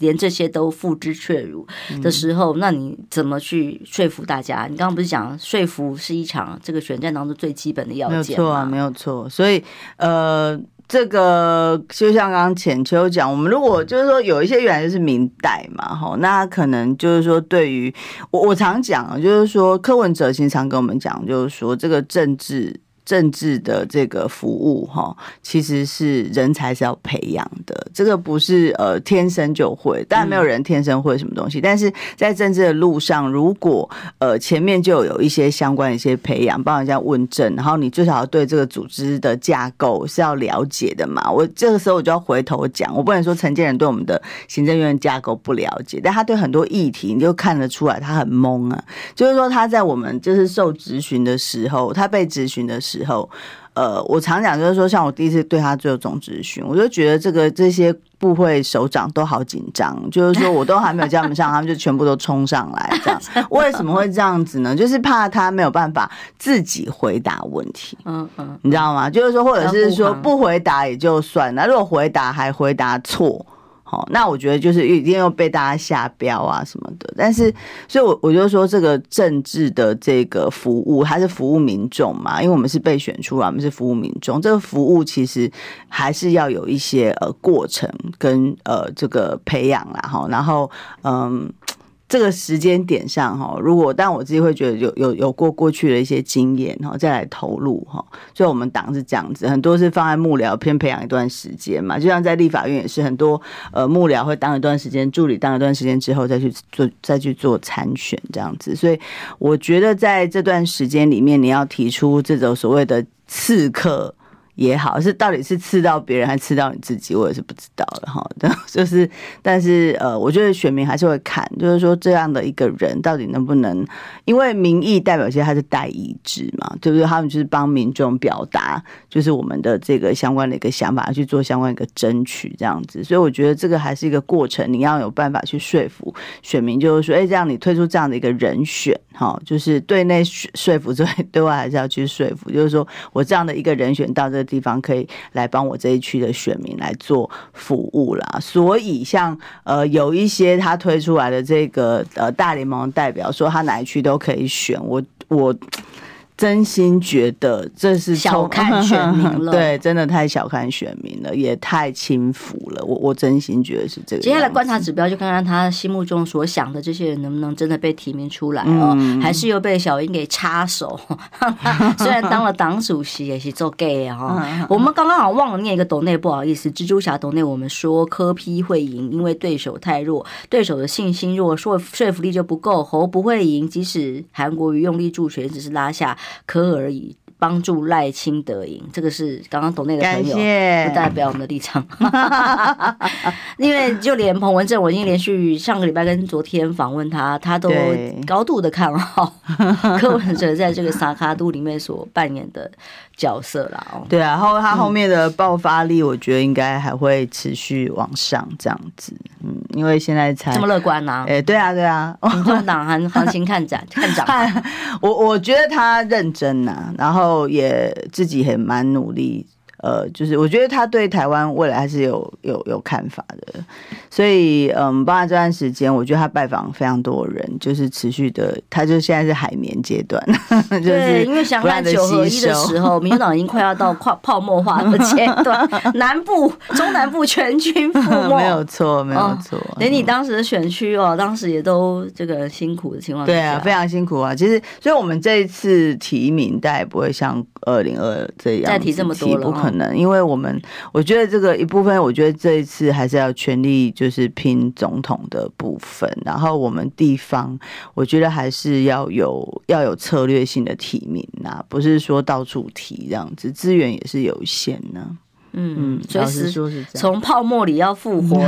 A: 连这些都付之阙如的时候，嗯、那你怎么去说服大家？你刚刚不是讲说服是一场这个选战当中最基本的要件吗？
B: 没有错啊，没有错。所以呃。这个就像刚刚浅秋讲，我们如果就是说有一些原来是明代嘛，哈，那可能就是说对于我我常讲，就是说柯文哲经常跟我们讲，就是说这个政治。政治的这个服务哈，其实是人才是要培养的，这个不是呃天生就会，当然没有人天生会什么东西，但是在政治的路上，如果呃前面就有一些相关的一些培养，帮人家问政，然后你最少要对这个组织的架构是要了解的嘛。我这个时候我就要回头讲，我不能说陈建仁对我们的行政院架构不了解，但他对很多议题你就看得出来他很懵啊，就是说他在我们就是受质询的时候，他被质询的时候。时候，呃，我常讲就是说，像我第一次对他做总质询，我就觉得这个这些部会首长都好紧张，就是说我都还没有叫他们上，他们就全部都冲上来，这样 为什么会这样子呢？就是怕他没有办法自己回答问题，嗯嗯，你知道吗？就是说，或者是说不回答也就算了，如果回答还回答错。好，那我觉得就是一定要被大家下标啊什么的，但是，所以我我就说这个政治的这个服务，还是服务民众嘛，因为我们是被选出来，我们是服务民众，这个服务其实还是要有一些呃过程跟呃这个培养啦哈，然后嗯。这个时间点上哈，如果但我自己会觉得有有有过过去的一些经验哈，再来投入哈，所以我们党是这样子，很多是放在幕僚偏培养一段时间嘛，就像在立法院也是很多呃幕僚会当一段时间助理，当一段时间之后再去做再去做参选这样子，所以我觉得在这段时间里面，你要提出这种所谓的刺客。也好，是到底是刺到别人还是刺到你自己，我也是不知道了哈。就是，但是呃，我觉得选民还是会看，就是说这样的一个人到底能不能，因为民意代表其实他是代议制嘛，对不对？他们就是帮民众表达，就是我们的这个相关的一个想法，去做相关一个争取这样子。所以我觉得这个还是一个过程，你要有办法去说服选民，就是说，哎，这样你推出这样的一个人选，哈，就是对内说服之外，对外还是要去说服，就是说我这样的一个人选到这。地方可以来帮我这一区的选民来做服务啦，所以像呃有一些他推出来的这个呃大联盟代表说他哪一区都可以选，我我。真心觉得这是
A: 小看选民 了，
B: 对，真的太小看选民了，也太轻浮了。我我真心觉得是这个。
A: 接下来观察指标，就看看他心目中所想的这些人能不能真的被提名出来哦，嗯、还是又被小英给插手。虽然当了党主席也是做 gay 哈。我们刚刚好像忘了念一个斗内，不好意思，蜘蛛侠斗内我们说柯 P 会赢，因为对手太弱，对手的信心弱，说说服力就不够。侯不会赢，即使韩国瑜用力助拳，只是拉下。可而已，帮助赖清德赢，这个是刚刚懂内的朋友，不代表我们的立场。因为就连彭文正，我已经连续上个礼拜跟昨天访问他，他都高度的看好 柯文哲在这个萨卡都里面所扮演的角色啦。哦，
B: 对啊，然后他后面的爆发力，我觉得应该还会持续往上这样子。嗯，因为现在才
A: 这么乐观呢？
B: 哎，对啊，对啊，
A: 民众党行行情看涨 看涨。
B: 我我觉得他认真呐，然后后也自己也蛮努力。呃，就是我觉得他对台湾未来还是有有有看法的，所以嗯，包括这段时间，我觉得他拜访非常多人，就是持续的，他就现在是海绵阶段，就是
A: 对，因为想看九合一的时候，民进党已经快要到泡泡沫化的阶段，南部、中南部全军覆没，
B: 没有错，没有错，
A: 连你当时的选区哦，当时也都这个辛苦的情况，
B: 对啊，非常辛苦啊。其实，所以我们这一次提名，大概不会像二零二这样再
A: 提这么多了。
B: 可能，因为我们我觉得这个一部分，我觉得这一次还是要全力就是拼总统的部分，然后我们地方，我觉得还是要有要有策略性的提名呐，不是说到处提这样子，资源也是有限呢。
A: 嗯，随时从泡沫里要复活，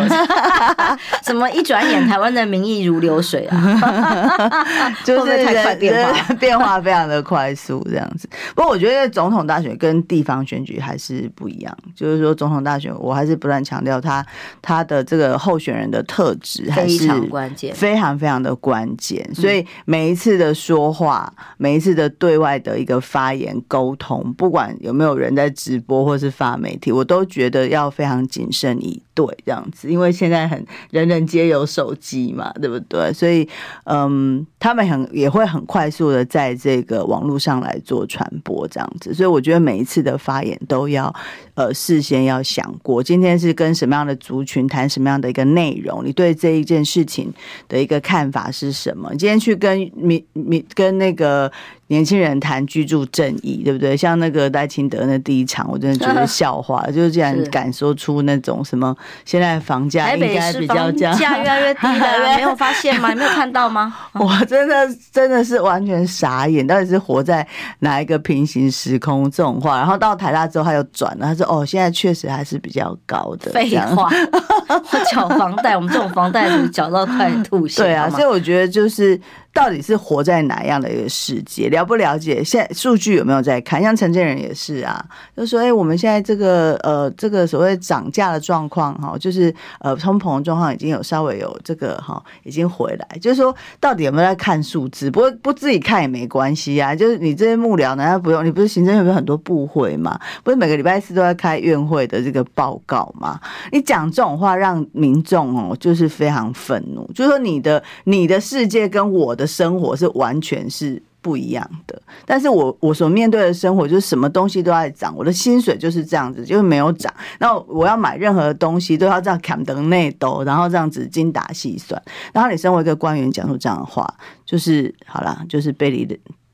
A: 怎么一转眼台湾的民意如流水啊？
B: 就是太快变化，变化非常的快速这样子。不过我觉得总统大选跟地方选举还是不一样，就是说总统大选，我还是不断强调他他的这个候选人的特质还是非常关键，非常非常的关键。所以每一次的说话，每一次的对外的一个发言沟通，不管有没有人在直播或是发媒体。我都觉得要非常谨慎以对这样子，因为现在很人人皆有手机嘛，对不对？所以，嗯，他们很也会很快速的在这个网络上来做传播这样子，所以我觉得每一次的发言都要呃事先要想过，今天是跟什么样的族群谈什么样的一个内容，你对这一件事情的一个看法是什么？今天去跟民民跟那个。年轻人谈居住正义，对不对？像那个戴清德那第一场，我真的觉得 笑话，就是竟然敢说出那种什么现在房价应该比较降，
A: 价越来越低了，没有发现吗？你没有看到吗？
B: 我真的真的是完全傻眼，到底是活在哪一个平行时空？这种话，然后到台大之后他又转了，他说：“哦，现在确实还是比较高的。”
A: 废话，我缴房贷，我们这种房贷是缴到快吐血。
B: 对啊，所以我觉得就是。到底是活在哪样的一个世界？了不了解？现在数据有没有在看？像陈建仁也是啊，就说：“哎、我们现在这个呃，这个所谓涨价的状况哈，就是呃通膨的状况已经有稍微有这个哈，已经回来。就是说，到底有没有在看数字？不过不自己看也没关系啊。就是你这些幕僚难道不用？你不是行政院有很多部会吗？不是每个礼拜四都在开院会的这个报告吗？你讲这种话，让民众哦，就是非常愤怒。就是说，你的你的世界跟我的生活是完全是不一样的，但是我我所面对的生活就是什么东西都在涨，我的薪水就是这样子，就是没有涨。那我要买任何东西都要这样砍得内兜，然后这样子精打细算。然后你身为一个官员讲出这样的话，就是好了，就是背离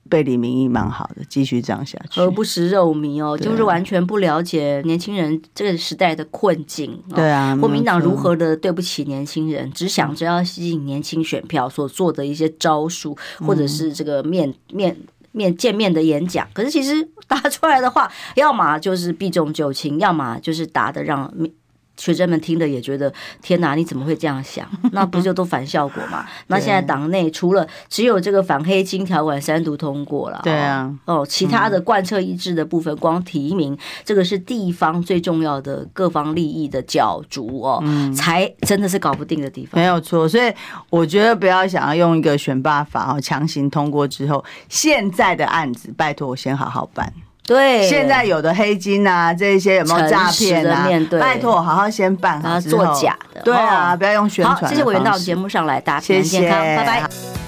B: 的。背离民意蛮好的，继续这样下去。
A: 何不食肉糜哦？就是完全不了解年轻人这个时代的困境。
B: 对啊，
A: 国民党如何的对不起年轻人，只想着要吸引年轻选票所做的一些招数，或者是这个面面。面见面的演讲，可是其实答出来的话，要么就是避重就轻，要么就是答的让。学生们听的也觉得天哪，你怎么会这样想？那不就都反效果嘛？那现在党内除了只有这个反黑金条款三读通过了，
B: 对啊，
A: 哦，其他的贯彻一致的部分，光提名这个是地方最重要的各方利益的角逐哦，才真的是搞不定的地方。
B: 没有错，所以我觉得不要想要用一个选罢法哦强行通过之后，现在的案子拜托我先好好办。
A: 对，
B: 现在有的黑金啊，这一些有没有诈骗啊？拜托，好好先办好，
A: 作假的。
B: 对啊，不要用宣传。
A: 好，谢谢我员到节目上来，大家平安健康，谢谢拜拜。